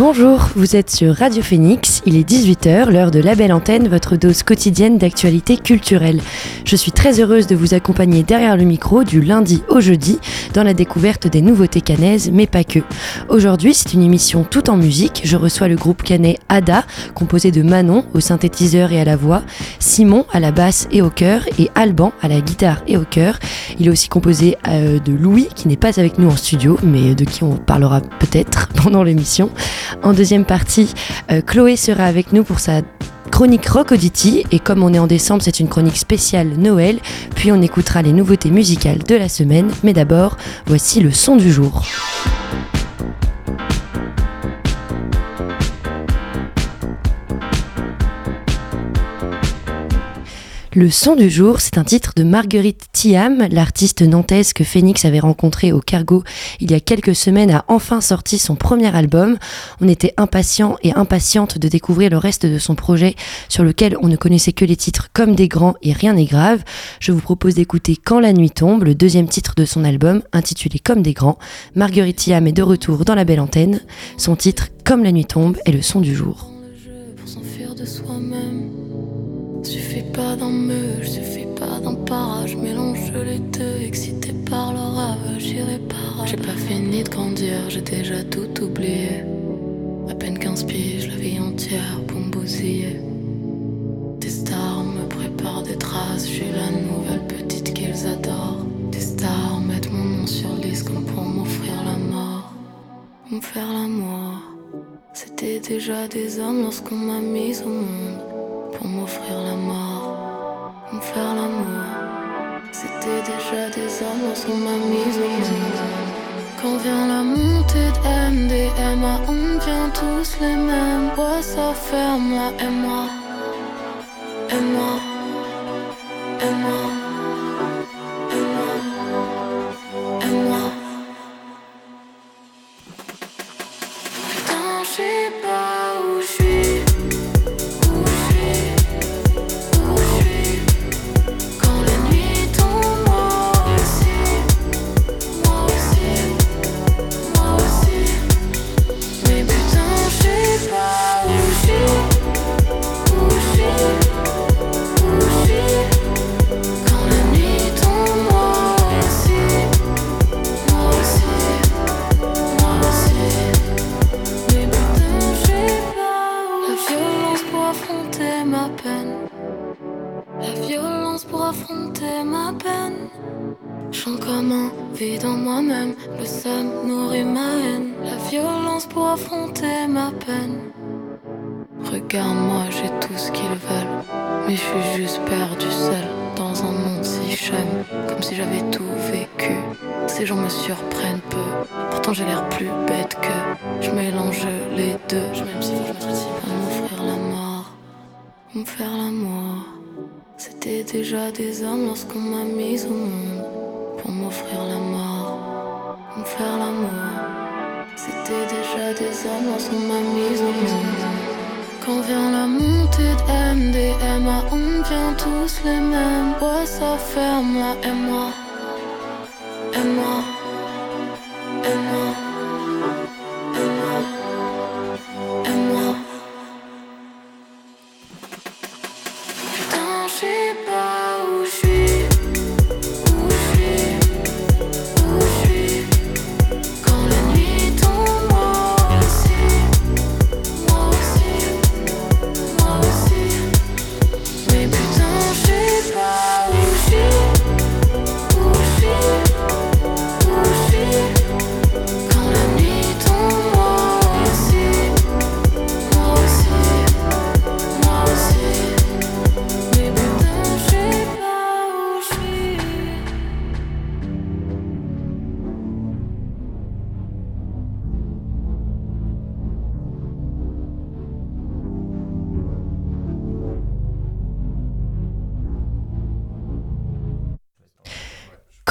Bonjour, vous êtes sur Radio Phoenix, il est 18h, l'heure de la belle antenne, votre dose quotidienne d'actualité culturelle. Je suis très heureuse de vous accompagner derrière le micro du lundi au jeudi dans la découverte des nouveautés canaises, mais pas que. Aujourd'hui, c'est une émission tout en musique. Je reçois le groupe canet Ada, composé de Manon au synthétiseur et à la voix, Simon à la basse et au chœur et Alban à la guitare et au chœur. Il est aussi composé euh, de Louis, qui n'est pas avec nous en studio, mais de qui on parlera peut-être pendant l'émission. En deuxième partie, euh, Chloé sera avec nous pour sa chronique Rock Auditi et comme on est en décembre, c'est une chronique spéciale Noël, puis on écoutera les nouveautés musicales de la semaine, mais d'abord, voici le son du jour. Le son du jour, c'est un titre de Marguerite Thiam, l'artiste nantaise que Phoenix avait rencontré au Cargo il y a quelques semaines, a enfin sorti son premier album. On était impatients et impatiente de découvrir le reste de son projet sur lequel on ne connaissait que les titres comme des grands et rien n'est grave. Je vous propose d'écouter Quand la nuit tombe, le deuxième titre de son album intitulé Comme des grands. Marguerite Thiam est de retour dans la belle antenne. Son titre Comme la nuit tombe est le son du jour. Suffit pas d'un meule, suffit pas d'un parage. Mélange les deux, excité par le rave, j'irai pas. J'ai pas fini de grandir, j'ai déjà tout oublié. À peine 15 piges, la vie entière pour me bousiller. Des stars me préparent des traces, je la nouvelle petite qu'ils adorent. Des stars mettent mon nom sur le pour m'offrir la mort. Me faire l'amour. C'était déjà des hommes lorsqu'on m'a mise au monde pour m'offrir la mort, me faire l'amour. C'était déjà des hommes lorsqu'on m'a mise au monde. Quand vient la montée de MDMA, on devient tous les mêmes. Ouais, ça ferme là, et moi, et moi, Me faire l'amour. C'était déjà des hommes lorsqu'on m'a mise au monde pour m'offrir la mort, on faire l'amour. C'était déjà des hommes lorsqu'on m'a mise au monde. Quand vient la montée de MDMA, ah, on vient tous les mêmes. Bois, ça ferme, là, moi, et moi.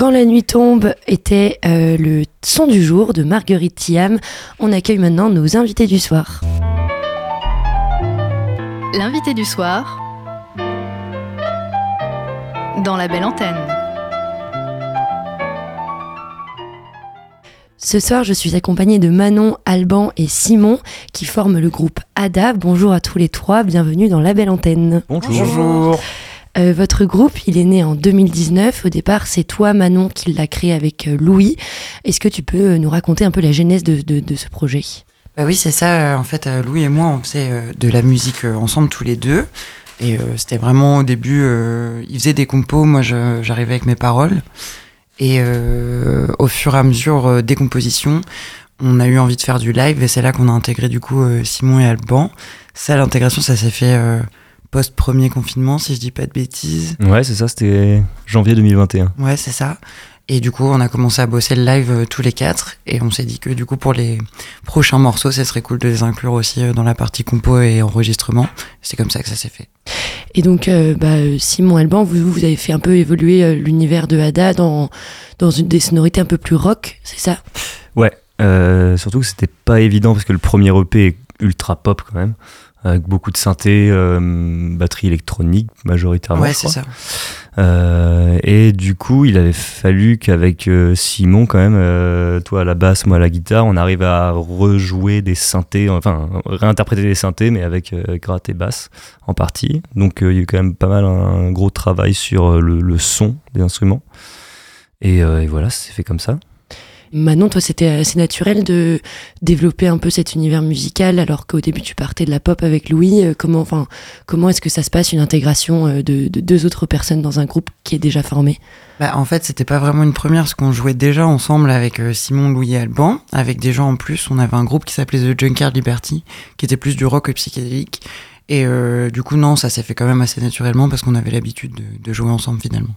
Quand la nuit tombe était euh, le son du jour de Marguerite Thiam. On accueille maintenant nos invités du soir. L'invité du soir dans la belle antenne. Ce soir, je suis accompagnée de Manon, Alban et Simon qui forment le groupe ADA. Bonjour à tous les trois, bienvenue dans la belle antenne. Bonjour. Euh, votre groupe, il est né en 2019. Au départ, c'est toi, Manon, qui l'a créé avec euh, Louis. Est-ce que tu peux euh, nous raconter un peu la genèse de, ce projet? Bah Oui, c'est ça. En fait, Louis et moi, on faisait de la musique ensemble tous les deux. Et c'était vraiment au début, il faisait des compos, moi j'arrivais avec mes paroles. Et au fur et à mesure des compositions, on a eu envie de faire du live et c'est là qu'on a intégré du coup Simon et Alban. Ça, l'intégration, ça s'est fait post-premier confinement, si je dis pas de bêtises. Ouais, c'est ça, c'était janvier 2021. Ouais, c'est ça. Et du coup, on a commencé à bosser le live euh, tous les quatre. Et on s'est dit que du coup, pour les prochains morceaux, ce serait cool de les inclure aussi euh, dans la partie compo et enregistrement. C'est comme ça que ça s'est fait. Et donc, euh, bah, Simon Alban, vous, vous avez fait un peu évoluer l'univers de Hada dans, dans une, des sonorités un peu plus rock, c'est ça? Ouais, surtout que c'était pas évident parce que le premier EP est ultra pop quand même avec beaucoup de synthé, euh, batterie électronique majoritairement. Ouais, c'est ça. Euh, et du coup, il avait fallu qu'avec euh, Simon, quand même, toi à la basse, moi à la guitare, on arrive à rejouer des synthés, enfin réinterpréter des synthés, mais avec gratte et basse en partie. Donc il y a eu quand même pas mal un, gros travail sur le, son des instruments. Et, et voilà, c'est fait comme ça. Manon, toi, c'était assez naturel de développer un peu cet univers musical, alors qu'au début, tu partais de la pop avec Louis. Euh, comment, enfin, comment est-ce que ça se passe, une intégration euh, de, deux autres personnes dans un groupe qui est déjà formé? Bah, En fait, c'était pas vraiment une première, parce qu'on jouait déjà ensemble avec euh, Simon, Louis et Alban, avec des gens en plus. On avait un groupe qui s'appelait The Junkyard Liberty, qui était plus du rock psychédélique. Et euh, du coup, non, ça s'est fait quand même assez naturellement parce qu'on avait l'habitude de, jouer ensemble finalement.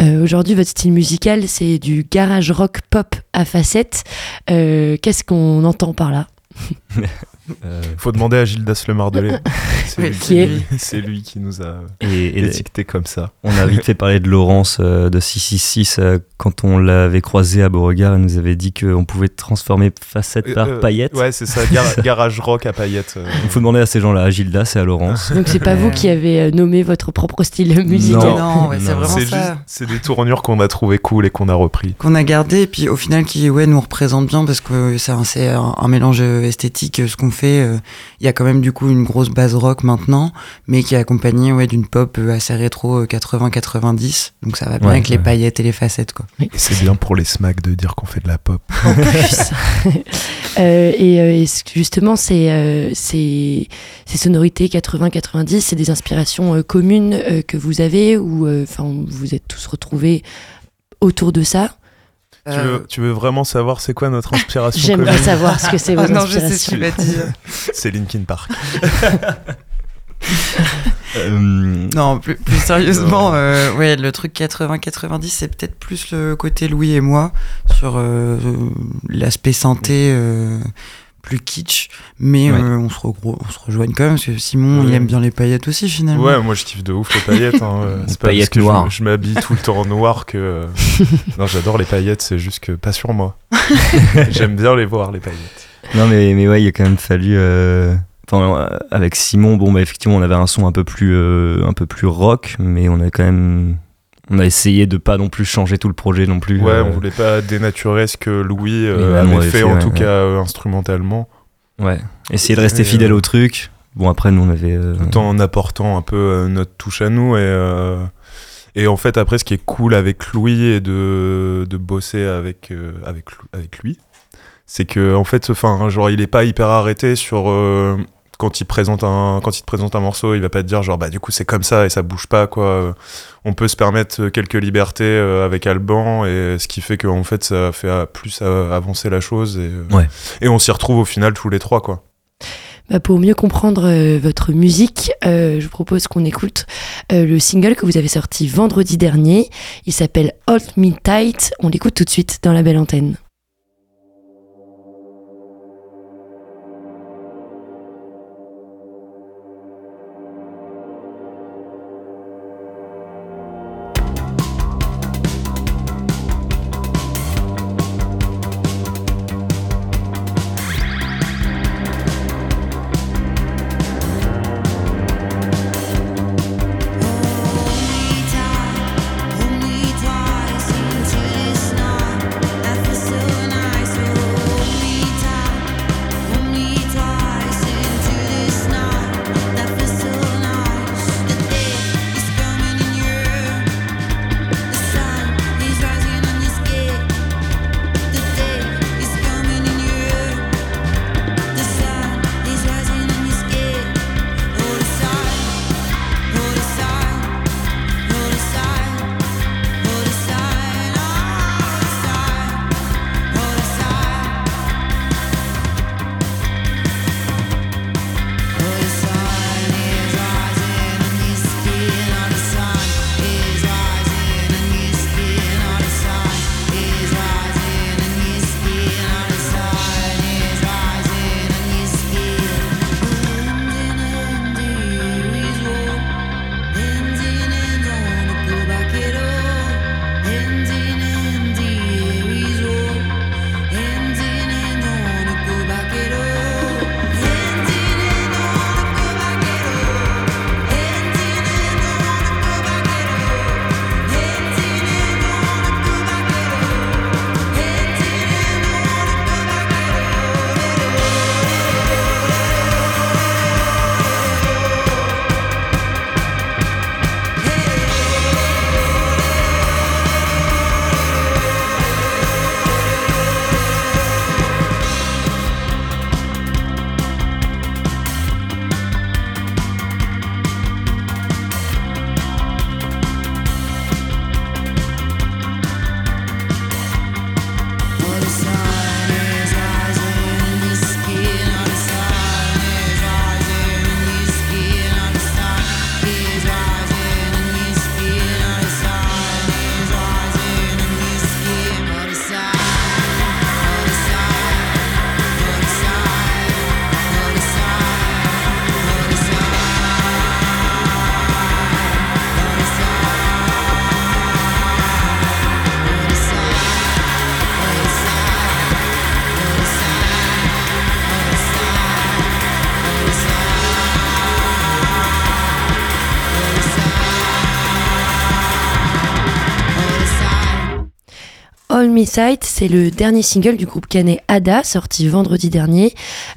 Euh, aujourd'hui, votre style musical, c'est du garage rock pop à facettes. Euh, qu'est-ce qu'on entend par là? faut demander à Gildas Le Mardelet. C'est lui, qui nous a et, étiqueté comme ça. On a vite fait parler de Laurence euh, de 666 euh, quand on l'avait croisé à Beauregard. Elle nous avait dit qu'on pouvait transformer facette par paillette. Ouais, c'est ça, garage rock à paillettes. Il faut demander à ces gens-là, à Gildas et à Laurence. Donc c'est pas vous qui avez nommé votre propre style musical Non, c'est vraiment ça. C'est des tournures qu'on a trouvé cool et qu'on a repris. Qu'on a gardé et puis au final qui ouais, nous représente bien parce que c'est un, un, mélange esthétique, ce qu'on fait euh, il y a quand même du coup une grosse base rock maintenant, mais qui est accompagnée ouais, d'une pop euh, assez rétro 80-90. Euh, Donc ça va bien avec les paillettes et les facettes. Quoi. Et c'est bien pour les smacks de dire qu'on fait de la pop. En plus. et, justement, ces, ces, sonorités 80-90, c'est des inspirations communes que vous avez ou enfin vous êtes tous retrouvés autour de ça? Euh, tu, veux, vraiment savoir c'est quoi notre inspiration J'aimerais savoir ce que c'est votre inspiration. Non, je sais ce que tu vas dire. c'est Linkin Park. Euh, non, plus, sérieusement, euh, ouais, le truc 80-90, c'est peut-être plus le côté Louis et moi sur l'aspect santé plus kitsch, mais euh, on, se on se rejoigne quand même, parce que Simon, il aime bien les paillettes aussi, finalement. Ouais, moi je kiffe de ouf les paillettes. Hein. C'est pas paillettes parce que je, m'habille tout le temps en noir que. Euh, non, j'adore les paillettes, c'est juste que pas sur moi. J'aime bien les voir, les paillettes. Non, mais, mais ouais, il a quand même fallu. Euh, enfin, avec Simon, bon, bah, effectivement, on avait un son un peu plus, un peu plus rock, mais on a quand même on a essayé de pas non plus changer tout le projet non plus. Ouais, on euh. voulait pas dénaturer ce que Louis euh, avait fait, en tout cas euh, instrumentalement. Ouais, essayer de rester fidèle au truc. Bon, après, nous, on avait. Tout en apportant un peu notre touche à nous. Et, et en fait, après, ce qui est cool avec Louis et de, de bosser avec, avec, avec lui, c'est que, en fait, enfin, genre, il est pas hyper arrêté sur quand il présente un quand il te présente un morceau, il va pas te dire genre bah du coup c'est comme ça et ça bouge pas quoi. On peut se permettre quelques libertés euh, avec Alban et ce qui fait qu'en fait ça fait plus avancer la chose et, euh, et on s'y retrouve au final tous les trois quoi. Bah pour mieux comprendre euh, votre musique, je vous propose qu'on écoute le single que vous avez sorti vendredi dernier. Il s'appelle Hold Me Tight. On l'écoute tout de suite dans la belle antenne. C'est le dernier single du groupe canet Ada, sorti vendredi dernier.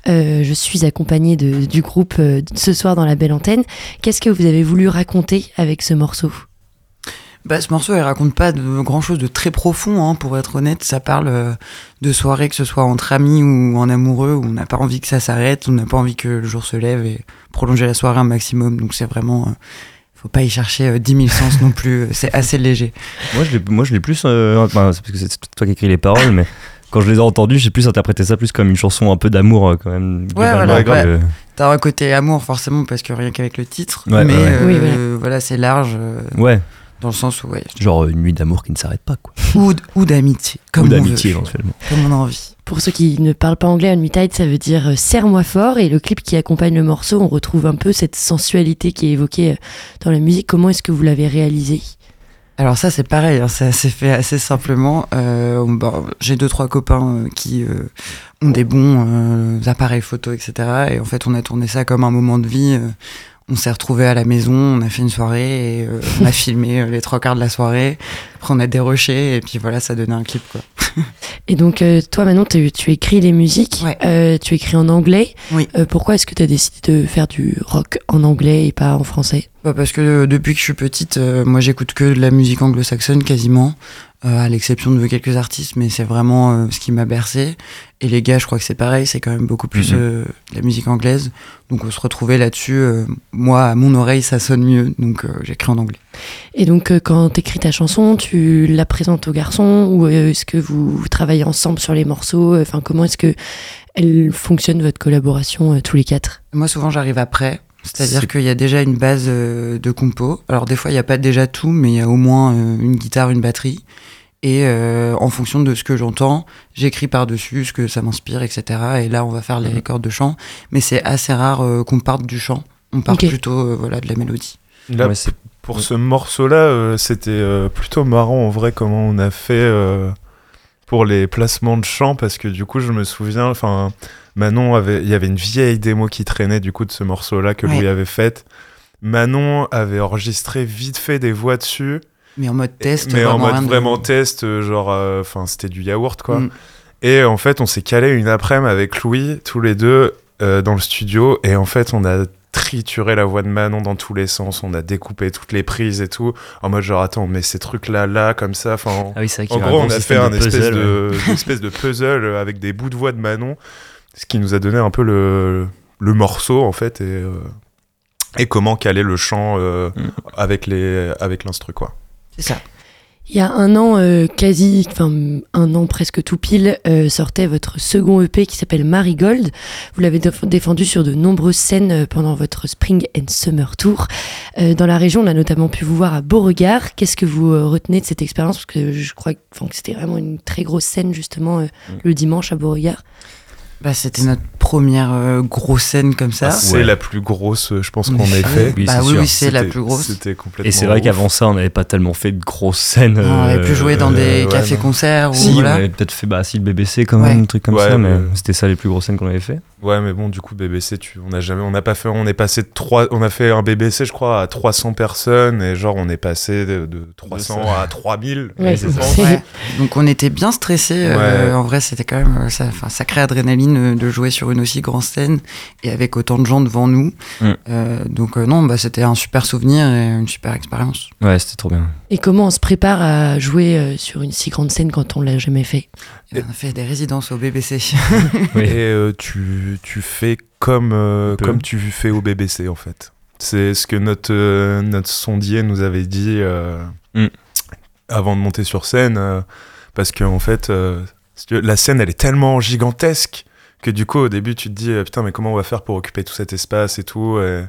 Euh, je suis accompagnée du groupe euh, ce soir dans la belle antenne. Qu'est-ce que vous avez voulu raconter avec ce morceau? Bah, ce morceau, il raconte pas de grand chose de très profond, hein, pour être honnête. Ça parle euh, de soirée, que ce soit entre amis ou en amoureux, où on n'a pas envie que ça s'arrête, on n'a pas envie que le jour se lève et prolonger la soirée un maximum. Donc c'est vraiment. Euh, faut pas y chercher euh, 10 000 sens non plus, c'est assez léger. Moi, je l'ai, moi, je l'ai plus. euh, enfin, c'est parce que c'est toi qui écris les paroles, mais quand je les ai entendues, j'ai plus interprété ça plus comme une chanson un peu d'amour, euh, quand même. globalement, voilà, que- ouais. T'as un côté amour, forcément, parce que rien qu'avec le titre. Ouais, mais ouais, ouais. euh, Oui, voilà. voilà, c'est large, euh, ouais, dans le sens où, ouais. genre euh, une nuit d'amour qui ne s'arrête pas, quoi. Ou, d'amitié. Comme Ou on d'amitié, éventuellement. Comme on a envie. Pour ceux qui ne parlent pas anglais, Unmuted, ça veut dire euh, serre-moi fort. Et le clip qui accompagne le morceau, on retrouve un peu cette sensualité qui est évoquée euh, dans la musique. Comment est-ce que vous l'avez réalisé? Alors ça c'est pareil, hein, ça s'est fait assez simplement. Euh, on- bon, J'ai deux trois copains euh, qui euh, ont des bons euh, appareils photo, etc. Et en fait on a tourné ça comme un moment de vie. On s'est retrouvés à la maison, on a fait une soirée et euh, on a filmé euh, les trois quarts de la soirée. Après on a déroché et puis voilà ça donnait un clip quoi. Et donc, euh, toi, Manon, tu, écris les musiques, Ouais. tu écris en anglais. Oui. Pourquoi est-ce que tu as décidé de faire du rock en anglais et pas en français? Bah, parce que depuis que je suis petite, moi j'écoute que de la musique anglo-saxonne quasiment, à l'exception de quelques artistes, mais c'est vraiment euh, ce qui m'a bercé. Et les gars, je crois que c'est pareil, c'est quand même beaucoup plus Mhm. euh, de la musique anglaise. Donc on se retrouvait là-dessus. euh, moi, à mon oreille, ça sonne mieux, donc euh, j'écris en anglais. Et donc, euh, quand tu écris ta chanson, tu la présentes aux garçons ou euh, est-ce que vous, vous travaillez ensemble sur les morceaux? Enfin, comment est-ce que elle fonctionne votre collaboration euh, tous les quatre? Moi, souvent, j'arrive après. C'est-à-dire C'est- qu'il y a déjà une base euh, de compo. Alors, des fois, il n'y a pas déjà tout, mais il y a au moins euh, une guitare, une batterie. Et euh, en fonction de ce que j'entends, j'écris par-dessus ce que ça m'inspire, etc. Et là, on va faire les Mhm. records de chant. Mais c'est assez rare euh, qu'on parte du chant. On part plutôt euh, voilà, de la mélodie. Là, Ouais, pour ce morceau-là, euh, c'était euh, plutôt marrant en vrai comment on a fait euh, pour les placements de chant parce que du coup, je me souviens, enfin, Manon avait, il y avait une vieille démo qui traînait du coup de ce morceau-là que Ouais. Louis avait faite. Manon avait enregistré vite fait des voix dessus, Mais en mode test. mais en vraiment mode de- vraiment test, euh, genre, euh, enfin, c'était du yaourt quoi. Mm. Et en fait, on s'est calé une après-midi avec Louis, tous les deux, euh, dans le studio. Et en fait, on a trituré la voix de Manon dans tous les sens. On a découpé toutes les prises et tout. En mode genre, attends, mais ces trucs-là, là, comme ça. Enfin, Ah oui, en gros, un on a fait un espèce, ouais. de, une espèce de puzzle avec des bouts de voix de Manon. Ce qui nous a donné un peu le, le morceau, en fait. Et, euh, et comment caler le chant euh, Mm. avec les avec l'instru, quoi. C'est ça. Il y a un an, euh, quasi, enfin un an presque tout pile, euh, sortait votre second EP qui s'appelle Marigold. Vous l'avez déf- défendu sur de nombreuses scènes euh, pendant votre Spring and Summer Tour. Euh, dans la région, on a notamment pu vous voir à Beauregard. Qu'est-ce que vous euh, retenez de cette expérience? Parce que je crois que, c'était vraiment une très grosse scène justement euh, Mm. le dimanche à Beauregard. Bah, c'était notre première euh, grosse scène comme ça. Ah, c'est Ouais. la plus grosse, je pense, En qu'on ait effet. fait. Oui, bah c'est oui, oui, c'est la plus grosse. C'était complètement. Et c'est vrai qu'avant ça, on n'avait pas tellement fait de grosses scènes. On avait euh, pu jouer dans des ouais, cafés-concerts ou Si, voilà. on avait peut-être fait bah, si, le BBC quand Ouais. même, un truc comme Ouais, ça, mais mais- c'était ça les plus grosses scènes qu'on avait fait. Ouais, mais bon, du coup, BBC, tu, on a jamais, on n'a pas fait, on est passé de 3, on a fait un BBC, je crois, à 300 personnes, et genre, on est passé de, de 300 à 3000. Ouais. Ouais. Donc on était bien stressés. euh, Ouais. en vrai, c'était quand même euh, ça, enfin, sacrée adrénaline euh, de jouer sur une aussi grande scène et avec autant de gens devant nous. Mm. Euh, donc euh, non, bah, c'était un super souvenir et une super expérience. Ouais, c'était trop bien. Et comment on se prépare à jouer euh, sur une si grande scène quand on l'a jamais fait? Et on a fait des résidences au BBC. Oui. Et euh, tu, tu fais comme, euh, comme tu fais au BBC, en fait. C'est ce que notre, euh, notre sondier nous avait dit euh, Mm. avant de monter sur scène, parce que en fait, la scène, elle est tellement gigantesque que du coup, au début, tu te dis, putain, mais comment on va faire pour occuper tout cet espace et tout et,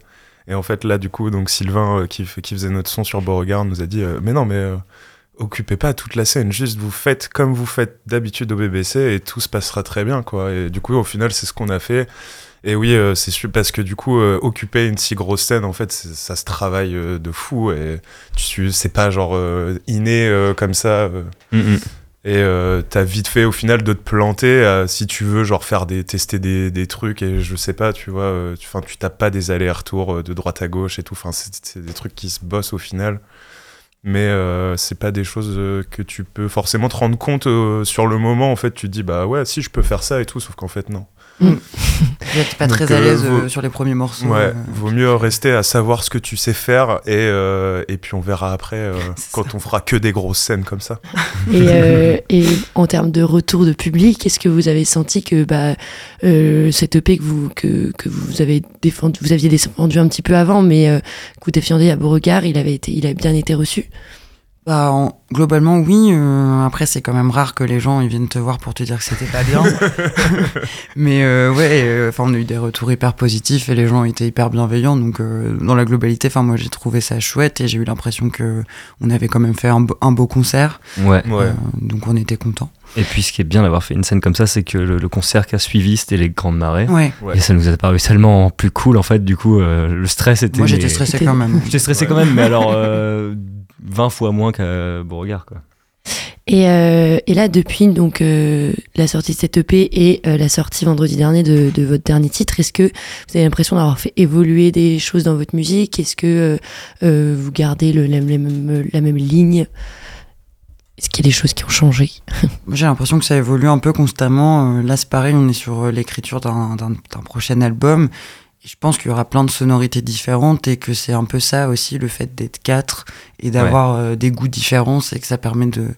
et en fait, là, du coup, donc Sylvain, qui, qui faisait notre son sur Beauregard, nous a dit, mais non, mais occupez pas toute la scène, juste vous faites comme vous faites d'habitude au BBC et tout se passera très bien, quoi. Et du coup, au final, c'est ce qu'on a fait. Et oui, euh, c'est sûr, parce que du coup, euh, occuper une si grosse scène, en fait, ça se travaille euh, de fou et tu, c'est pas genre inné comme ça. Mm, mm. et t'as vite fait au final de te planter si tu veux genre faire des tester des, des trucs et je sais pas tu vois euh, tu, tu tapes pas des allers-retours de droite à gauche et tout enfin c'est des trucs qui se bossent au final mais euh, c'est pas des choses euh, que tu peux forcément te rendre compte euh, sur le moment. En fait, tu te dis bah ouais, si je peux faire ça et tout, sauf qu'en fait non. J'étais pas Donc, très à euh, l'aise vaut- euh, sur les premiers morceaux. Ouais, euh. vaut mieux rester à savoir ce que tu sais faire et, euh, et puis on verra après euh, quand on fera que des grosses scènes comme ça. Et, euh, et en termes de retour de public, est-ce que vous avez senti que bah, euh, cette EP que vous, que, que vous avez défendu, vous aviez défendu un petit peu avant, mais euh, que vous défendiez à Beauregard, il avait été, il a bien été reçu? Bah, en- globalement, oui. euh, après, c'est quand même rare que les gens ils viennent te voir pour te dire que c'était pas bien. Mais euh, ouais, euh, enfin, on a eu des retours hyper positifs et les gens étaient hyper bienveillants. Donc, euh, dans la globalité, enfin, moi, j'ai trouvé ça chouette et j'ai eu l'impression que on avait quand même fait un, beau- un beau concert. Ouais. Ouais. Euh, donc, on était contents. Et puis ce qui est bien d'avoir fait une scène comme ça, c'est que le, le concert qui a suivi, c'était les Grandes Marées. Ouais. Ouais. Et ça nous a paru tellement plus cool en fait. Du coup, euh, le stress était. Moi, j'étais stressé quand même. J'étais stressé Ouais. quand même, mais alors euh, 20 fois moins qu'à Beauregard quoi. Et, euh, et là, depuis donc euh, la sortie de cette EP et euh, la sortie vendredi dernier de, de votre dernier titre, est-ce que vous avez l'impression d'avoir fait évoluer des choses dans votre musique? Est-ce que euh, euh, vous gardez le, la, même, la même ligne? Est-ce qu'il y a des choses qui ont changé? J'ai l'impression que ça évolue un peu constamment. Là, c'est pareil, on est sur l'écriture d'un prochain album. Je pense qu'il y aura plein de sonorités différentes et que c'est un peu ça aussi, le fait d'être quatre et d'avoir euh, des goûts différents, c'est que ça permet de,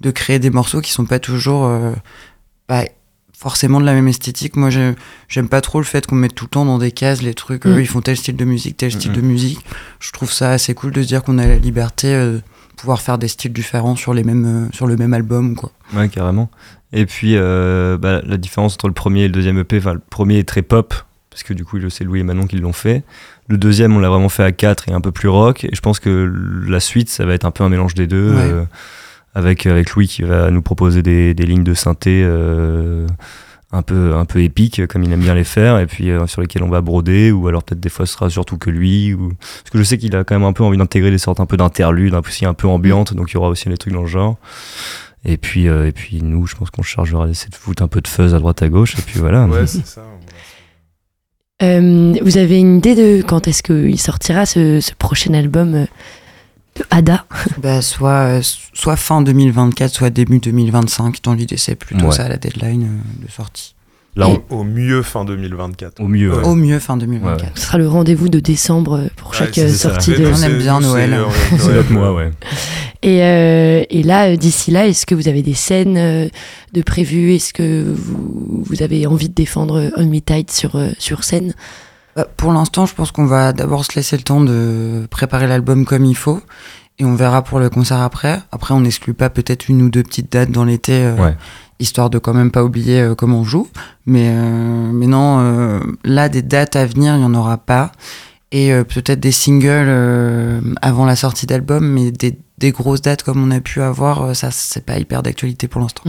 de créer des morceaux qui sont pas toujours euh, bah, forcément de la même esthétique. Moi, j'ai- j'aime pas trop le fait qu'on mette tout le temps dans des cases les trucs. Mm. eux, ils font tel style de musique, tel style de musique. Je trouve ça assez cool de se dire qu'on a la liberté euh, de pouvoir faire des styles différents sur, les mêmes, euh, sur le même album. Quoi. Ouais, carrément. Et puis euh, bah, la différence entre le premier et le deuxième EP, enfin le premier est très pop, parce que du coup c'est Louis et Manon qui l'ont fait. Le deuxième, on l'a vraiment fait à 4 et un peu plus rock. Et je pense que la suite, ça va être un peu un mélange des deux, Ouais. euh, avec, avec Louis qui va nous proposer des, des lignes de synthé euh, un, peu, un peu épiques, comme il aime bien les faire, et puis euh, sur lesquelles on va broder, ou alors peut-être des fois ce sera surtout que lui. Ou... Parce que je sais qu'il a quand même un peu envie d'intégrer des sortes un peu d'interludes, un peu, aussi un peu ambiantes, donc il y aura aussi des trucs dans le genre. Et puis, euh, et puis nous, je pense qu'on chargera d'essayer de foutre un peu de fuzz à droite à gauche, et puis voilà. Ouais, c'est ça. Euh, Vous avez une idée de quand est-ce qu'il sortira ce, ce prochain album euh, de Ada? Bah, soit, euh, soit fin 2024, soit début 2025. Dans l'idée, c'est plutôt Ouais. ça la deadline euh, de sortie. Là, on- Au mieux fin 2024. au mieux. Ouais. ouais. Au mieux, fin 2024. Ce sera le rendez-vous de décembre pour Ouais, chaque c'est euh, ça. sortie de. On aime bien Noël. c'est- ouais, notre ouais. mois, ouais. Et, euh, et là, euh, d'ici là, est-ce que vous avez des scènes de prévues? Est-ce que vous, vous avez envie de défendre On Me Tight sur, sur scène? Bah, pour l'instant, je pense qu'on va d'abord se laisser le temps de préparer l'album comme il faut. Et on verra pour le concert après. Après, on n'exclut pas peut-être une ou deux petites dates dans l'été, euh, Ouais. Histoire de quand même pas oublier euh, comment on joue. Mais, euh, mais non, euh, là, des dates à venir, il n'y en aura pas. Et euh, peut-être des singles euh, avant la sortie d'album, mais des, des grosses dates comme on a pu avoir, ça, c'est pas hyper d'actualité pour l'instant.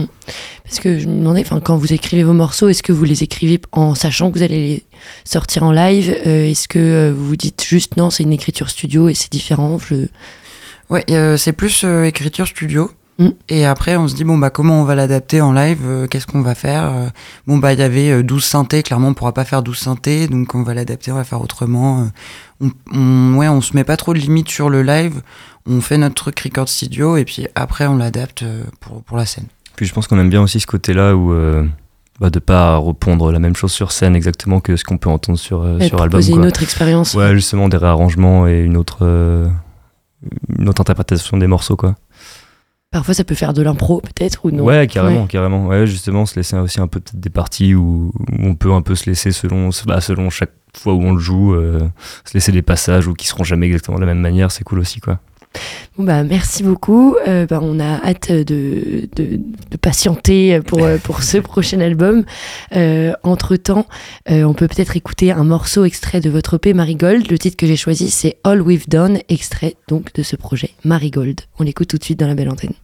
Parce que je me demandais, enfin, quand vous écrivez vos morceaux, est-ce que vous les écrivez en sachant que vous allez les sortir en live Euh, Est-ce que vous vous dites juste non, c'est une écriture studio et c'est différent je... Ouais, euh, c'est plus euh, écriture studio. Mm. Et après, on se dit, bon, bah, comment on va l'adapter en live euh, Qu'est-ce qu'on va faire Euh, Bon, bah, il y avait euh, 12 synthés. Clairement, on pourra pas faire 12 synthés. Donc, on va l'adapter, on va faire autrement. Euh, On, on- ouais, on se met pas trop de limites sur le live. On fait notre truc record studio. Et puis après, on l'adapte euh, pour, pour la scène. Puis je pense qu'on aime bien aussi ce côté-là où euh, bah, de pas répondre la même chose sur scène exactement que ce qu'on peut entendre sur, euh, sur album. proposer quoi. une autre expérience Ouais, justement des réarrangements et une autre, euh, une autre interprétation des morceaux, quoi. Parfois, ça peut faire de l'impro, peut-être, ou non Ouais, carrément, Ouais. carrément. Ouais, justement, se laisser aussi un peu peut-être des parties où, où on peut un peu se laisser selon, bah, selon chaque fois où on le joue, euh, se laisser des passages ou qui seront jamais exactement de la même manière, c'est cool aussi, quoi. Bon, bah, merci beaucoup. Euh, bah, on a hâte de, de, de patienter pour, euh, pour ce prochain album. Euh, entre-temps, euh, on peut peut-être écouter un morceau extrait de votre EP Marigold. Le titre que j'ai choisi, c'est All We've Done, extrait donc de ce projet Marigold. On l'écoute tout de suite dans la belle antenne.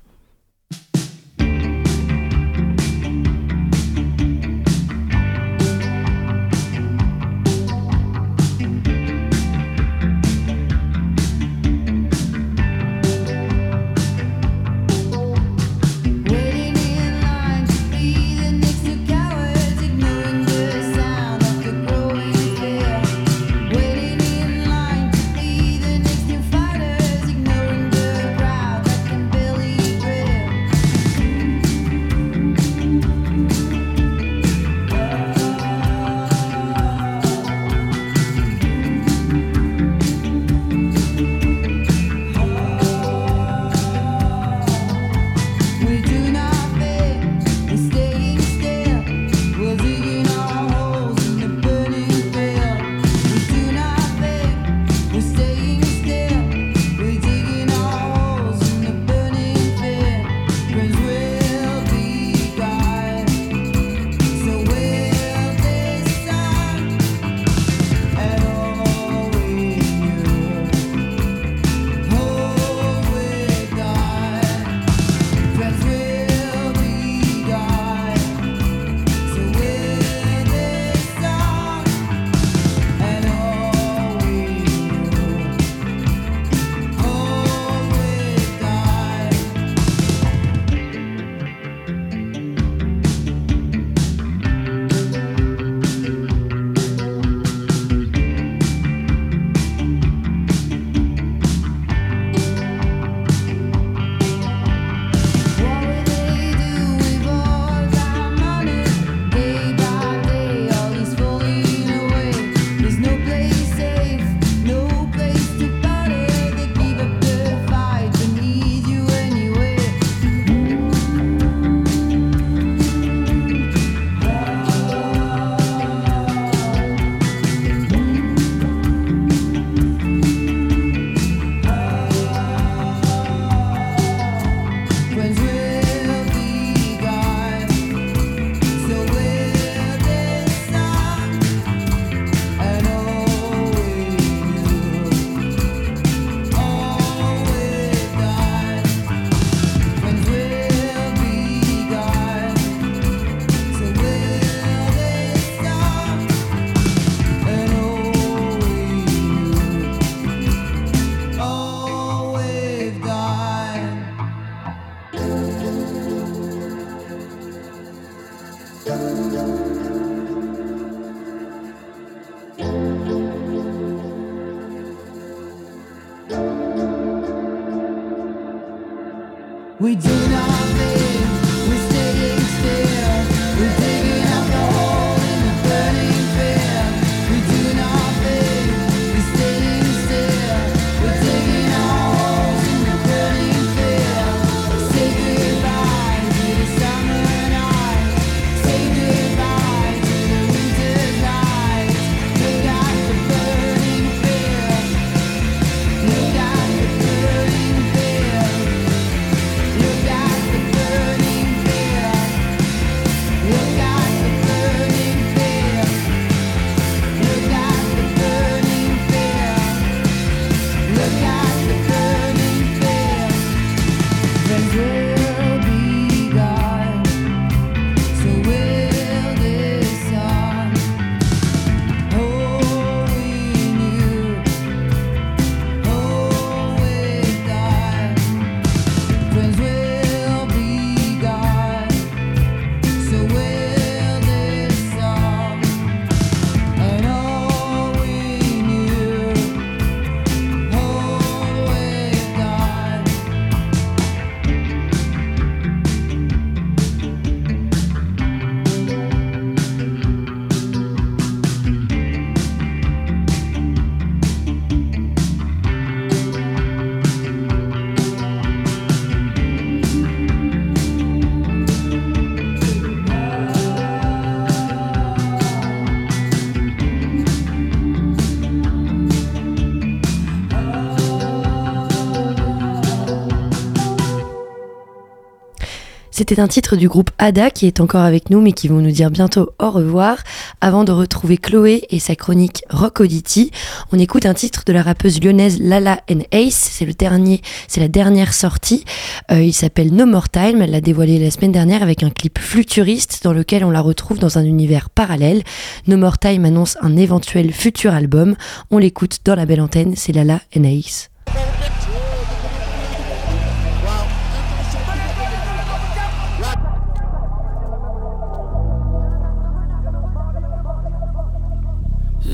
C'était un titre du groupe Ada qui est encore avec nous mais qui vont nous dire bientôt au revoir. Avant de retrouver Chloé et sa chronique Rock Auditi, on écoute un titre de la rappeuse lyonnaise Lala and Ace. C'est le dernier, c'est la dernière sortie. Euh, il s'appelle No More Time. Elle l'a dévoilé la semaine dernière avec un clip futuriste dans lequel on la retrouve dans un univers parallèle. No More Time annonce un éventuel futur album. On l'écoute dans la belle antenne. C'est Lala and Ace.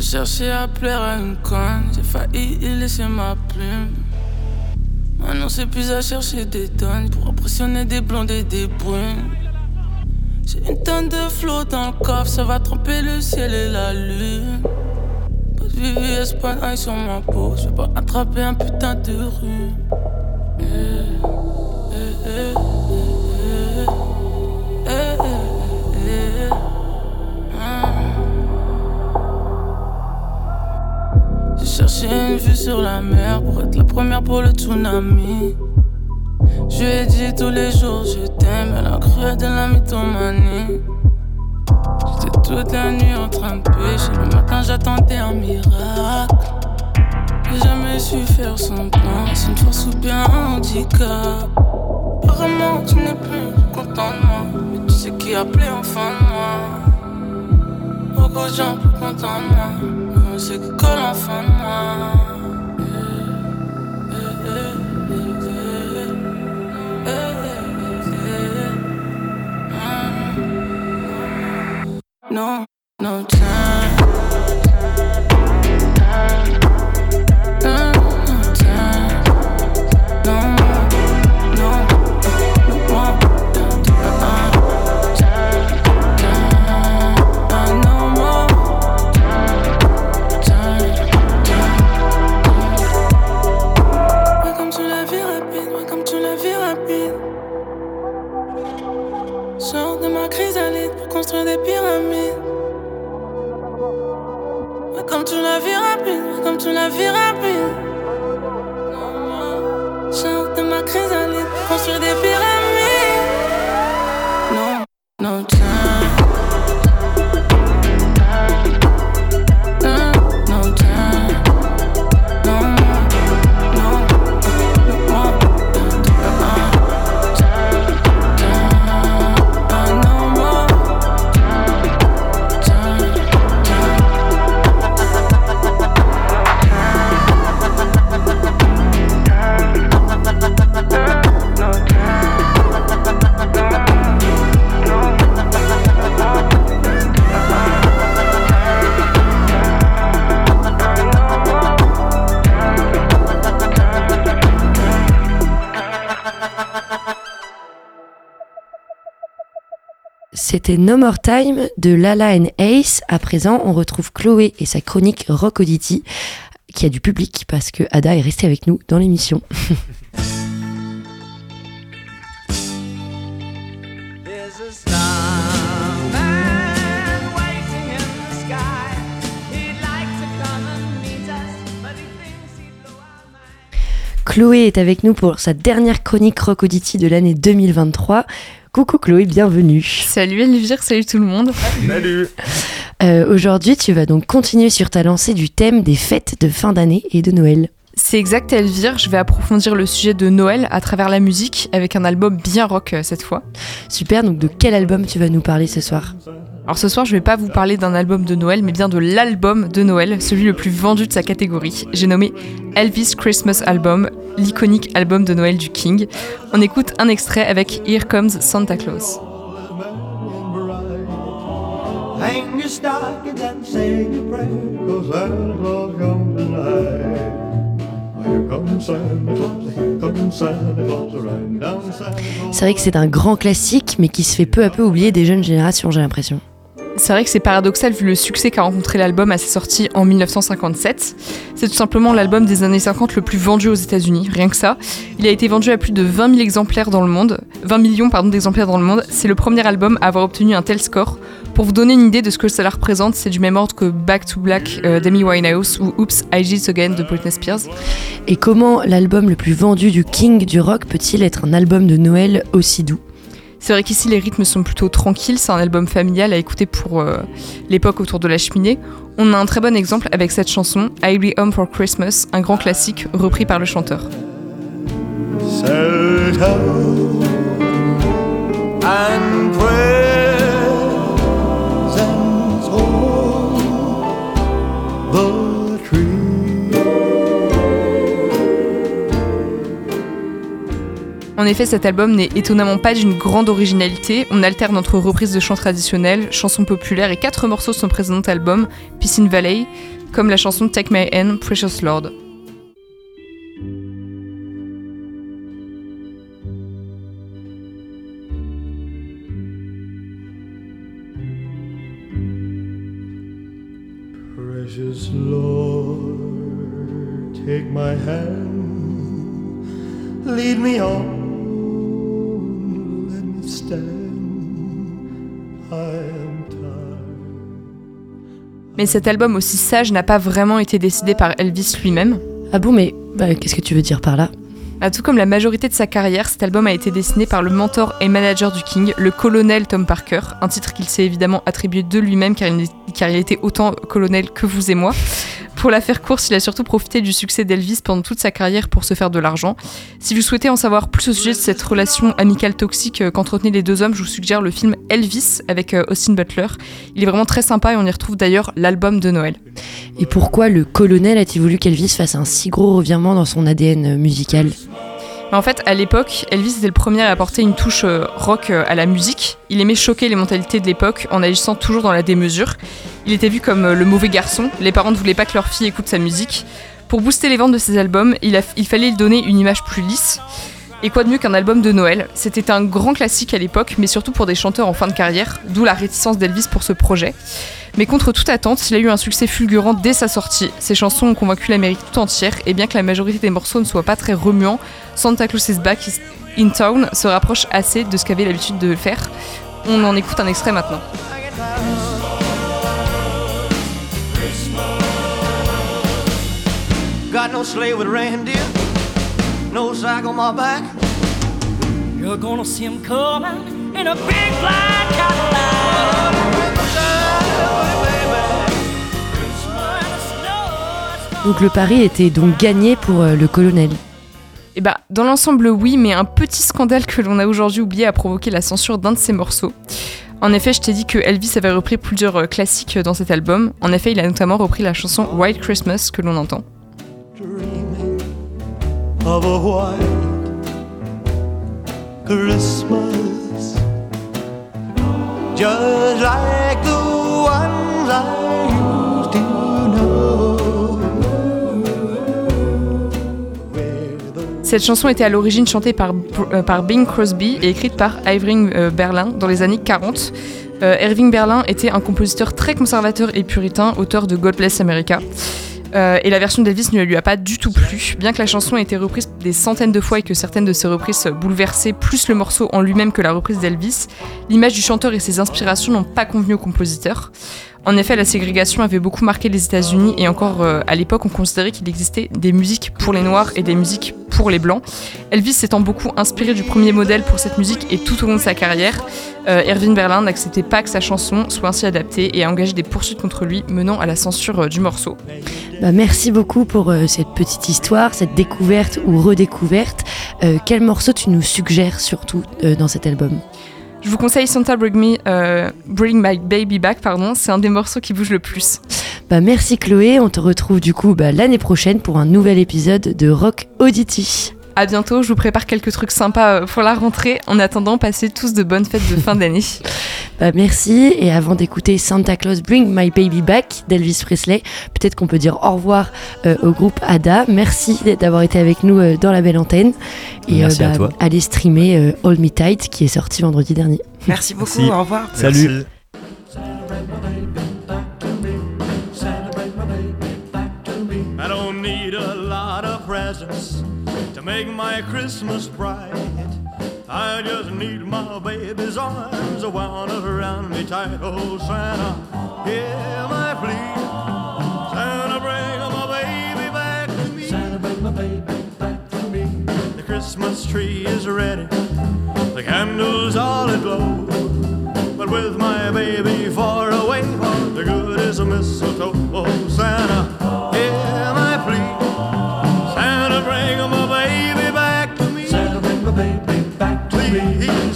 J'ai cherché à plaire à une conne, j'ai failli y laisser ma plume. Maintenant c'est plus à chercher des tonnes pour impressionner des blondes et des brunes. J'ai une tonne de flots dans le coffre, ça va tromper le ciel et la lune. Pas de VVS, pas sur ma peau, je vais pas attraper un putain de rhume. Eh, eh, eh, vue sur la mer pour être la première pour le tsunami. Je lui ai dit tous les jours je t'aime, elle a cru de la mythomanie. J'étais toute la nuit en train de pêcher, le matin j'attendais un miracle. J'ai jamais su faire son plan, c'est une force ou bien un handicap. Apparemment tu n'es plus content de moi, mais tu sais qui a appelé enfin de moi. Beaucoup de gens plus contents de moi, mais on sait que colle enfin de moi. Eh, eh, eh, eh, eh, eh, eh, eh. Ah. No, no time. C'était No More Time de Lala and Ace. À présent, on retrouve Chloé et sa chronique Rock Audity, qui a du public parce que Ada est restée avec nous dans l'émission. Chloé est avec nous pour sa dernière chronique Rock Audity de l'année 2023. Coucou Chloé, bienvenue. Salut Elvire, salut tout le monde. Salut Euh, Aujourd'hui, tu vas donc continuer sur ta lancée du thème des fêtes de fin d'année et de Noël. C'est exact Elvire, je vais approfondir le sujet de Noël à travers la musique avec un album bien rock euh, cette fois. Super, donc de quel album tu vas nous parler ce soir? Alors ce soir je vais pas vous parler d'un album de Noël mais bien de l'album de Noël, celui le plus vendu de sa catégorie. J'ai nommé Elvis Christmas Album, l'iconique album de Noël du King. On écoute un extrait avec Here Comes Santa Claus. C'est vrai que c'est un grand classique, mais qui se fait peu à peu oublier des jeunes générations, j'ai l'impression. C'est vrai que c'est paradoxal vu le succès qu'a rencontré l'album à sa sortie en 1957. C'est tout simplement l'album des années 50 le plus vendu aux États-Unis, rien que ça. Il a été vendu à plus de 20 000 exemplaires dans le monde, 20 millions d'exemplaires dans le monde. C'est le premier album à avoir obtenu un tel score. Pour vous donner une idée de ce que cela représente, c'est du même ordre que Back to Black euh, d'Amy Winehouse ou Oops I Did Again de Britney Spears. Et comment l'album le plus vendu du King du rock peut-il être un album de Noël aussi doux? C'est vrai qu'ici les rythmes sont plutôt tranquilles, c'est un album familial à écouter pour euh, l'époque autour de la cheminée. On a un très bon exemple avec cette chanson, I Be Home for Christmas, un grand classique repris par le chanteur. En effet, cet album n'est étonnamment pas d'une grande originalité. On alterne entre reprises de chants traditionnels, chansons populaires et quatre morceaux de son précédent album, in Valley, comme la chanson Take My Hand, Precious Lord. Mais cet album aussi sage n'a pas vraiment été décidé par Elvis lui-même. Ah bon, mais bah, qu'est-ce que tu veux dire par là? Ah, Tout comme la majorité de sa carrière, cet album a été dessiné par le mentor et manager du King, le colonel Tom Parker, un titre qu'il s'est évidemment attribué de lui-même car, il- car il était autant colonel que vous et moi. Pour la faire course, il a surtout profité du succès d'Elvis pendant toute sa carrière pour se faire de l'argent. Si vous souhaitez en savoir plus au sujet de cette relation amicale toxique euh, qu'entretenaient les deux hommes, je vous suggère le film Elvis avec euh, Austin Butler. Il est vraiment très sympa et on y retrouve d'ailleurs l'album de Noël. Et pourquoi le colonel a-t-il voulu qu'Elvis fasse un si gros revirement dans son ADN musical? Mais en fait, à l'époque, Elvis était le premier à apporter une touche euh, rock euh, à la musique. Il aimait choquer les mentalités de l'époque en agissant toujours dans la démesure. Il était vu comme euh, le mauvais garçon. Les parents ne voulaient pas que leur fille écoute sa musique. Pour booster les ventes de ses albums, il, il fallait lui donner une image plus lisse. Et quoi de mieux qu'un album de Noël? C'était un grand classique à l'époque, mais surtout pour des chanteurs en fin de carrière, d'où la réticence d'Elvis pour ce projet. Mais contre toute attente, il a eu un succès fulgurant dès sa sortie. Ses chansons ont convaincu l'Amérique tout entière, et bien que la majorité des morceaux ne soient pas très remuants, Santa Claus is Back in Town se rapproche assez de ce qu'avait l'habitude de faire. On en écoute un extrait maintenant. No sack on my back. You're gonna see him coming in a big black Cadillac. Donc le pari était donc gagné pour euh, le colonel. Et bah, dans l'ensemble, oui, mais un petit scandale que l'on a aujourd'hui oublié a provoqué la censure d'un de ses morceaux. En effet, je t'ai dit que Elvis avait repris plusieurs euh, classiques dans cet album. En effet, il a notamment repris la chanson White Christmas que l'on entend. Of a white Christmas, just like the ones I used to know. Cette chanson était à l'origine chantée par, euh, Bing Crosby et écrite par Irving euh, Berlin dans les années 40. Euh, Irving Berlin était un compositeur très conservateur et puritain, auteur de God Bless America. Euh, et la version d'Elvis ne lui a pas du tout plu, bien que la chanson ait été reprise des centaines de fois et que certaines de ses reprises bouleversaient plus le morceau en lui-même que la reprise d'Elvis. L'image du chanteur et ses inspirations n'ont pas convenu au compositeur. En effet, la ségrégation avait beaucoup marqué les États-Unis et encore euh, à l'époque, on considérait qu'il existait des musiques pour les Noirs et des musiques pour les Blancs. Elvis s'étant beaucoup inspiré du premier modèle pour cette musique et tout au long de sa carrière, euh, Irving Berlin n'acceptait pas que sa chanson soit ainsi adaptée et a engagé des poursuites contre lui, menant à la censure euh, du morceau. Bah, merci beaucoup pour euh, cette petite histoire, cette découverte ou redécouverte. Quel morceau tu nous suggères surtout dans cet album? Je vous conseille Santa Bring Me, euh, Bring My Baby Back, pardon, c'est un des morceaux qui bouge le plus. bah, Merci Chloé, on te retrouve du coup bah, l'année prochaine pour un nouvel épisode de Rock Audity. À bientôt, je vous prépare quelques trucs sympas euh, pour la rentrée. En attendant, passez tous de bonnes fêtes de fin d'année. Bah, merci et avant d'écouter Santa Claus Bring My Baby Back d'Elvis Presley, peut-être qu'on peut dire au revoir euh, au groupe ADA. Merci d'avoir été avec nous euh, dans la belle antenne et Merci à toi. allez streamer euh, Hold Me Tight qui est sorti vendredi dernier. Merci beaucoup, Merci. au revoir. Salut. I don't need a lot of presents to make my Christmas bright. I just need my baby's arms wound around me tight. Oh, Santa, hear my plea. Santa, bring my baby back to me. Santa, bring my baby back to me. The Christmas tree is ready, the candles all aglow. But with my baby far away, the good is a mistletoe. Oh, Santa,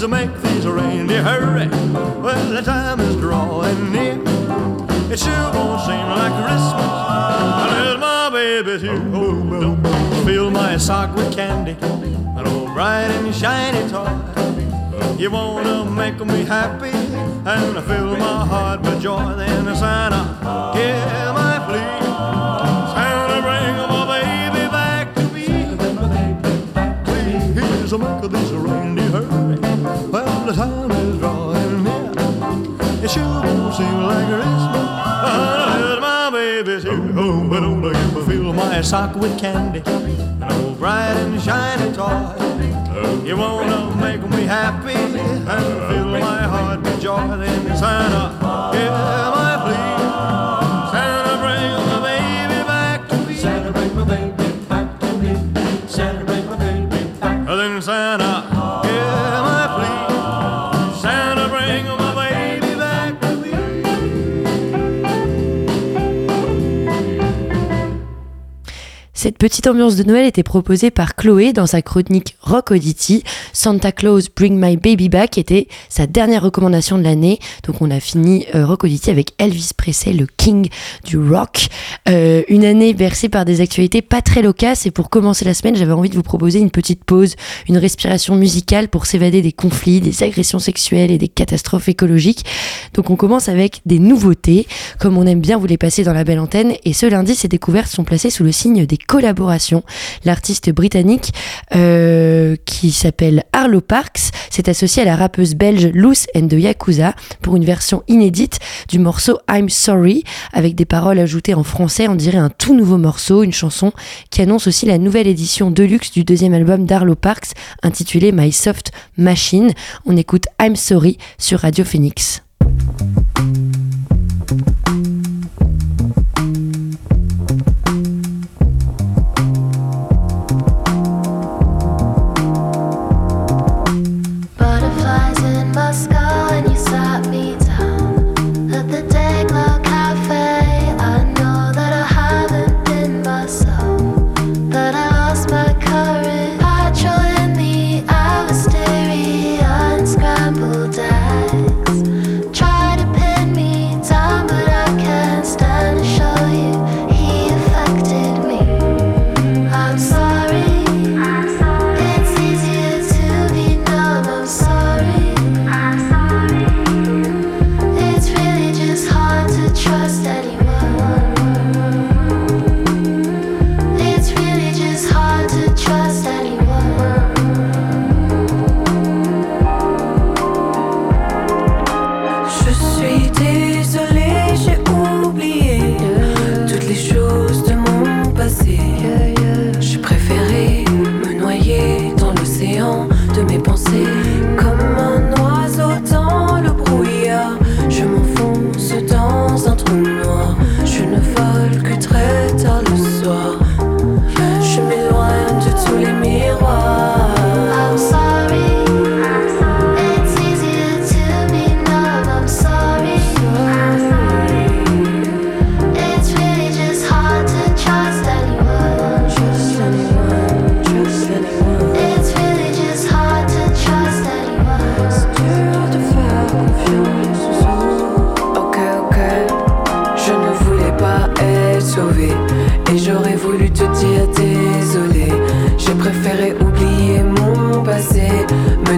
Please make these reindeer hurry. Well, the time is drawing near. It sure won't seem like Christmas unless my baby's here. Oh, fill my sock with candy, an old bright and shiny toy. You wanna make me happy and fill my heart with joy. Then Santa, hear seem like Christmas unless my baby's here. Oh, but don't let me fill my sock with candy, an old bright and shiny toy. Oh, you wanna make me happy and fill my heart with joy. Then Santa, hear my plea. Petite ambiance de Noël était proposée par Chloé dans sa chronique Rock Audity. Santa Claus Bring My Baby Back était sa dernière recommandation de l'année. Donc on a fini euh, Rock Audity avec Elvis Presley, le king du rock. Euh, une année bercée par des actualités pas très loquaces. Et pour commencer la semaine, j'avais envie de vous proposer une petite pause, une respiration musicale pour s'évader des conflits, des agressions sexuelles et des catastrophes écologiques. Donc on commence avec des nouveautés, comme on aime bien vous les passer dans la belle antenne. Et ce lundi, ces découvertes sont placées sous le signe des collaborations. L'artiste britannique euh, qui s'appelle Arlo Parks s'est associé à la rappeuse belge Loose and the Yakuza pour une version inédite du morceau I'm Sorry avec des paroles ajoutées en français. On dirait un tout nouveau morceau, une chanson qui annonce aussi la nouvelle édition deluxe du deuxième album d'Arlo Parks intitulé My Soft Machine. On écoute I'm Sorry sur Radio Phoenix.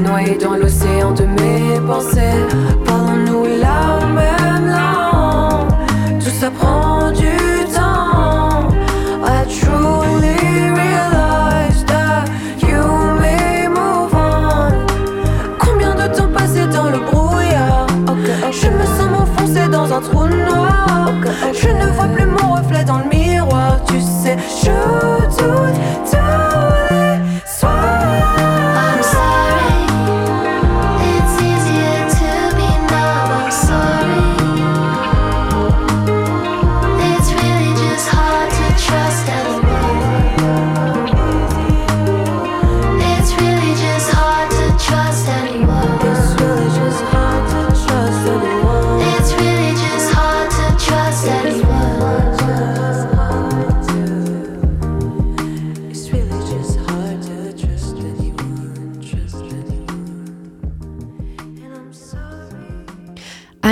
Me dans l'océan de mes pensées.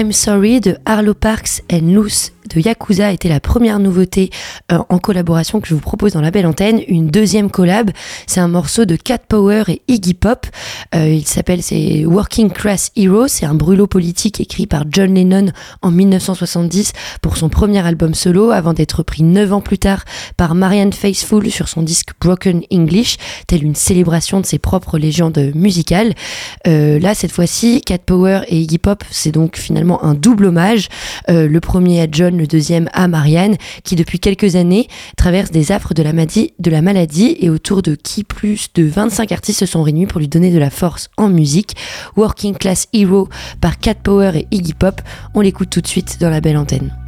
I'm Sorry de Arlo Parks and Loose Yakuza était la première nouveauté euh, en collaboration que je vous propose dans la belle antenne. Une deuxième collab, c'est un morceau de Cat Power et Iggy Pop. Euh, il s'appelle c'est Working Class Hero. C'est un brûlot politique écrit par John Lennon en 1970 pour son premier album solo, avant d'être repris neuf ans plus tard par Marianne Faithfull sur son disque Broken English, telle une célébration de ses propres légendes musicales. Euh, là, cette fois-ci, Cat Power et Iggy Pop, c'est donc finalement un double hommage. Le premier à John, le deuxième à Marianne, qui depuis quelques années traverse des affres de la, maladie, de la maladie et autour de qui plus de 25 artistes se sont réunis pour lui donner de la force en musique. Working Class Hero par Cat Power et Iggy Pop. On l'écoute tout de suite dans la belle antenne.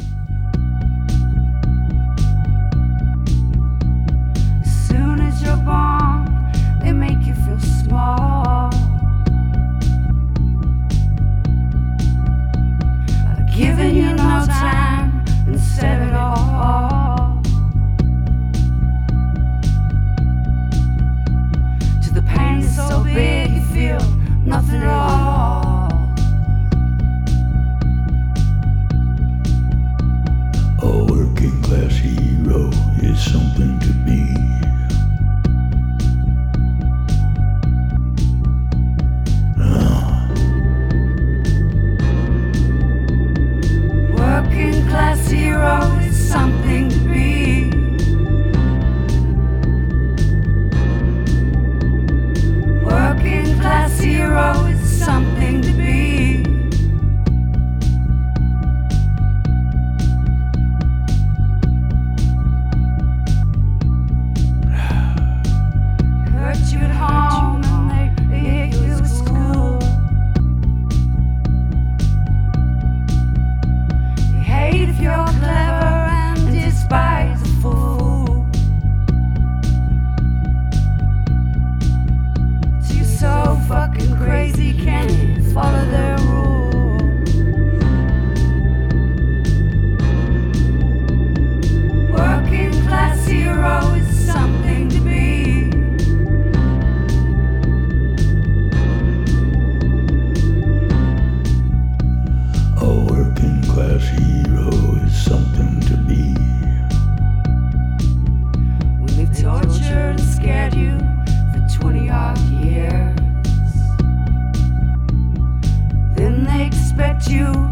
You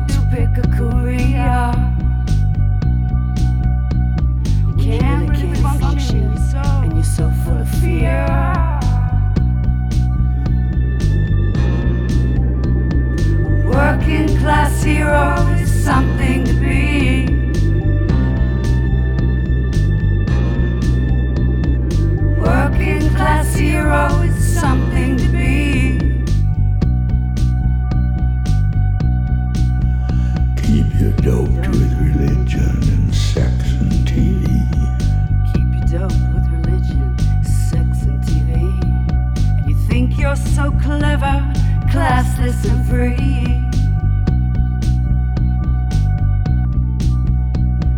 you're so clever, classless, and free.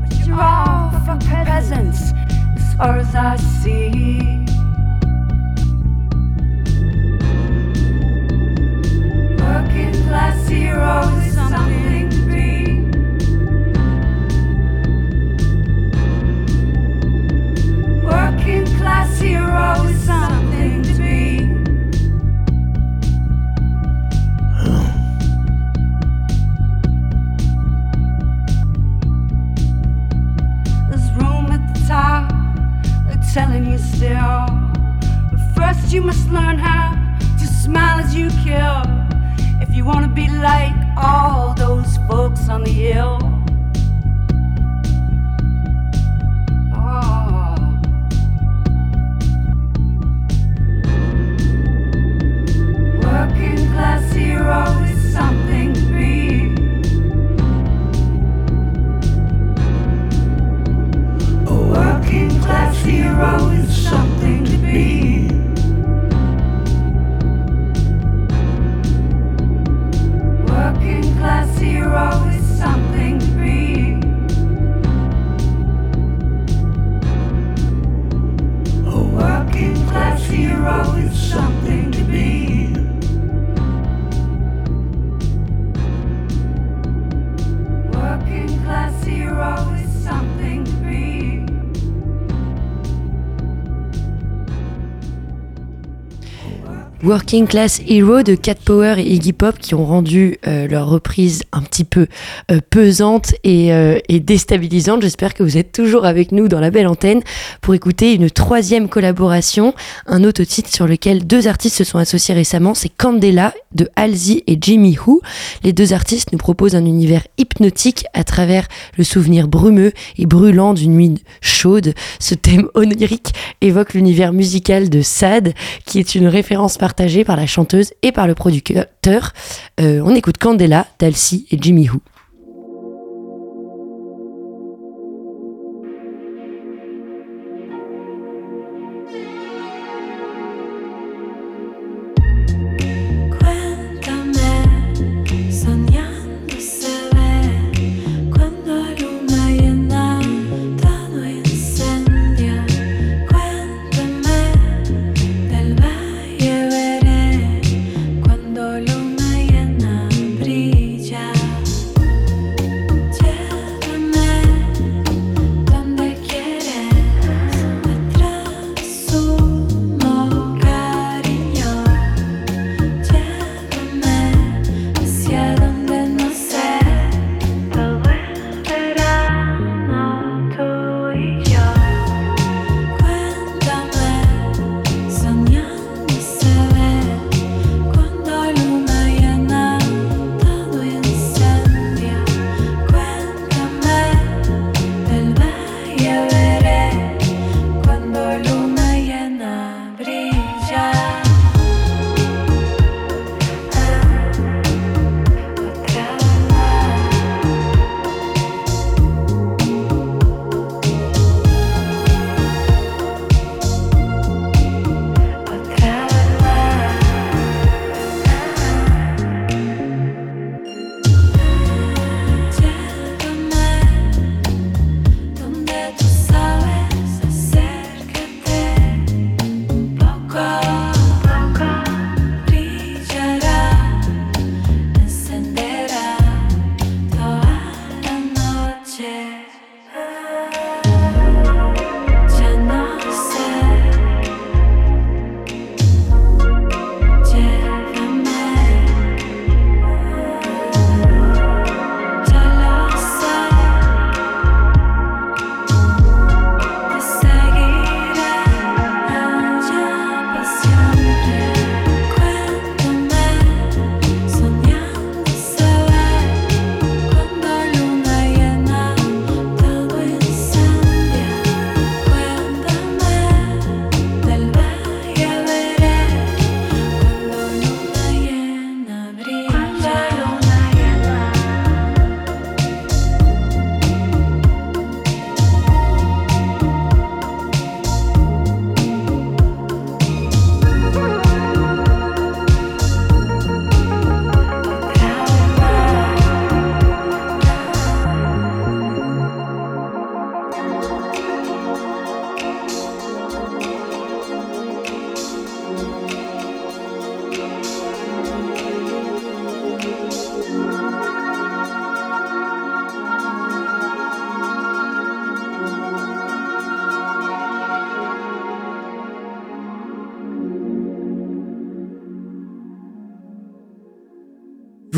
But you're all fucking peasants, as far as I see. Working class hero is something telling you still. But first, you must learn how to smile as you kill. If you wanna be like all those folks on the hill. Working Class Hero de Cat Power et Iggy Pop qui ont rendu euh, leur reprise un petit peu euh, pesante et, euh, et déstabilisante. J'espère que vous êtes toujours avec nous dans la belle antenne pour écouter une troisième collaboration, un autre titre sur lequel deux artistes se sont associés récemment, c'est Candela de Halsey et Jimmy Who. Les deux artistes nous proposent un univers hypnotique à travers le souvenir brumeux et brûlant d'une nuit chaude. Ce thème onirique évoque l'univers musical de Sad, qui est une référence partagée par la chanteuse et par le producteur. Euh, on écoute Candela d'Halsey et Jimmy Who.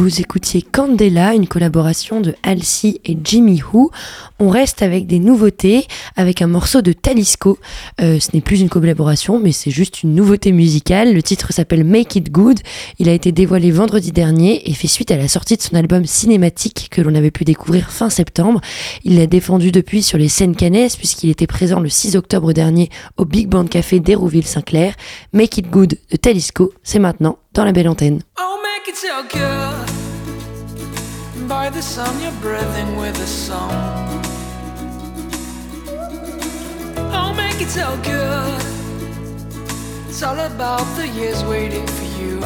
Vous écoutiez Candela, une collaboration de Halsey et Jimmy Who. On reste avec des nouveautés, avec un morceau de Talisco. Euh, ce n'est plus une collaboration, mais c'est juste une nouveauté musicale. Le titre s'appelle Make It Good. Il a été dévoilé vendredi dernier et fait suite à la sortie de son album cinématique que l'on avait pu découvrir fin septembre. Il l'a défendu depuis sur les scènes canaises puisqu'il était présent le 6 octobre dernier au Big Band Café d'Hérouville-Saint-Clair. Make It Good de Talisco, c'est maintenant dans la belle antenne. Oh, make it so good. By the sun, you're breathing with a song. Oh, make it so good. It's all about the years waiting for you.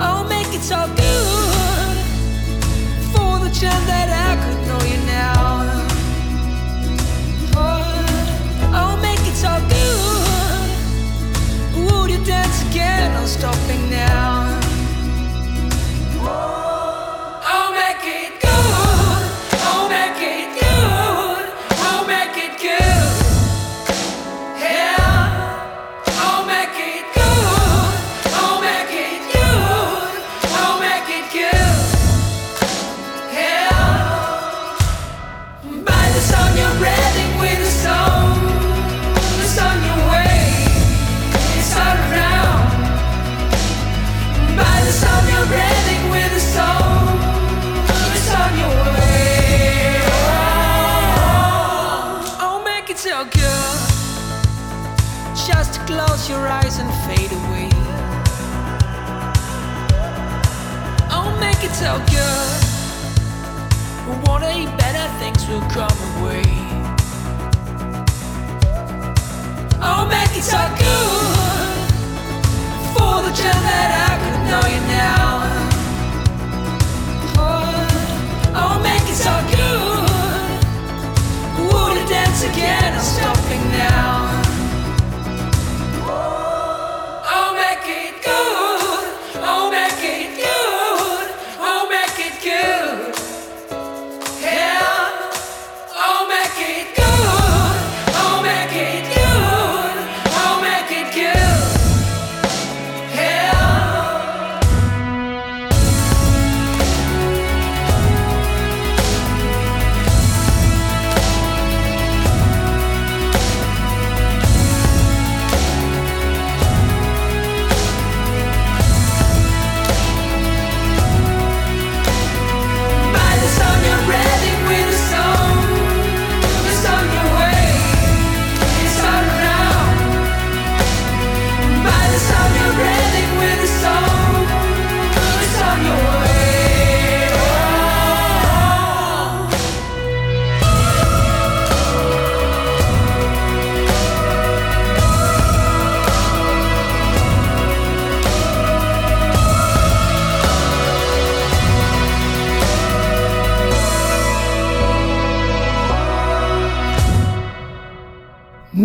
Oh, make it so good. For the chance that I could know you now. Oh, make it so good. Would you dance again? No stopping now. Fade away. Oh, make it so good. One day better things will come away. Oh, make it so good for the chance that I could know you now. Oh, oh, make it so good. Would dance again? I'm stopping now.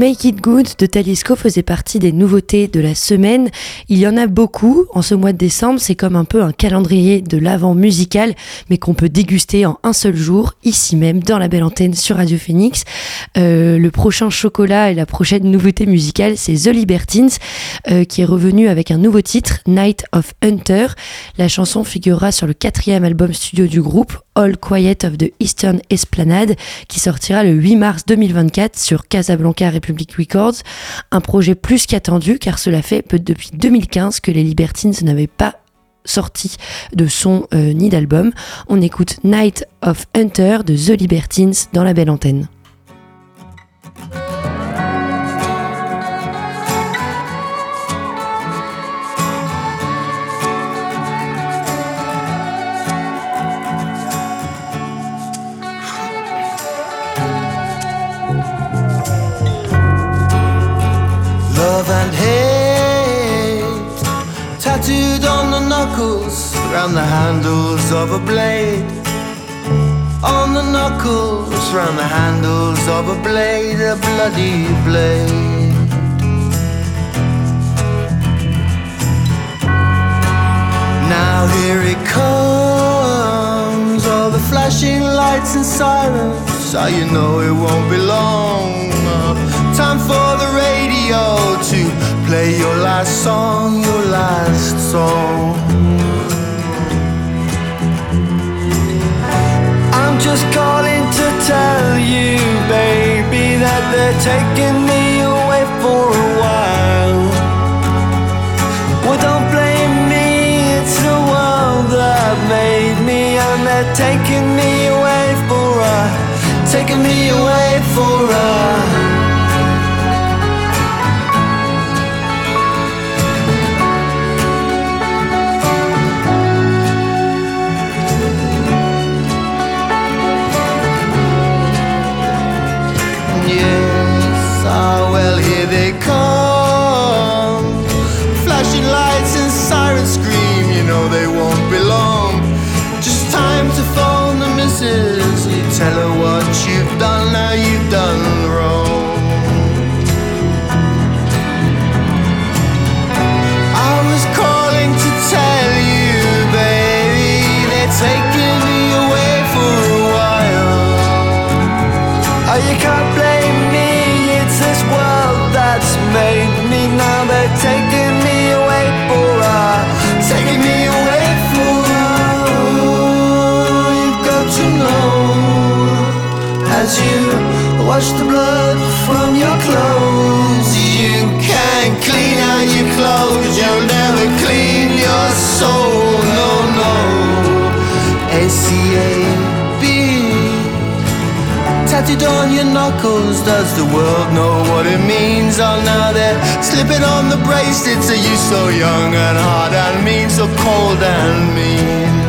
Make It Good de Talisco faisait partie des nouveautés de la semaine. Il y en a beaucoup. En ce mois de décembre, c'est comme un peu un calendrier de l'avant musical, mais qu'on peut déguster en un seul jour, ici même, dans la belle antenne sur Radio Phoenix. Euh, le prochain chocolat et la prochaine nouveauté musicale, c'est The Libertines, euh, qui est revenu avec un nouveau titre, Night of Hunter. La chanson figurera sur le quatrième album studio du groupe, All Quiet of the Eastern Esplanade, qui sortira le 8 mars 2024 sur Casablanca Records. Un projet plus qu'attendu, car cela fait depuis 2015 que les Libertines n'avaient pas sorti de son euh, ni d'album. On écoute Night of Hunter de The Libertines dans la belle antenne. Around the handles of a blade. On the knuckles, round the handles of a blade, a bloody blade. Now here it comes, all the flashing lights and sirens. So you know it won't be long. Time for the radio to play your last song, your last soul. Just calling to tell you, baby, that they're taking me away for a while. Well, don't blame me, it's the world that made me, and they're taking me away for a, taking me away for a. you wash the blood from your clothes, you can't clean out your clothes, you'll never clean your soul. No, no. A-C-A-B tattooed on your knuckles. Does the world know what it means? Oh, now they're slipping on the bracelets. Are you so young and hard and mean, so cold and mean?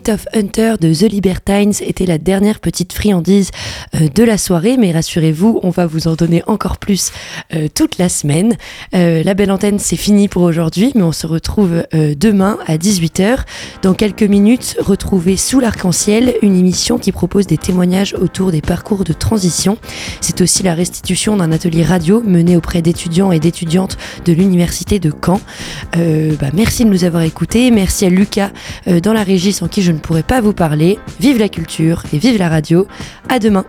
Night of Hunter de The Libertines était la dernière petite friandise euh, de la soirée, mais rassurez-vous, on va vous en donner encore plus euh, toute la semaine. Euh, la belle antenne, c'est fini pour aujourd'hui, mais on se retrouve demain à 18h. Dans quelques minutes, retrouvez Sous l'arc-en-ciel, une émission qui propose des témoignages autour des parcours de transition. C'est aussi la restitution d'un atelier radio mené auprès d'étudiants et d'étudiantes de l'université de Caen. Bah, merci de nous avoir écoutés, merci à Lucas dans la régie sans qui je ne pourrais pas vous parler. Vive la culture et vive la radio. À demain.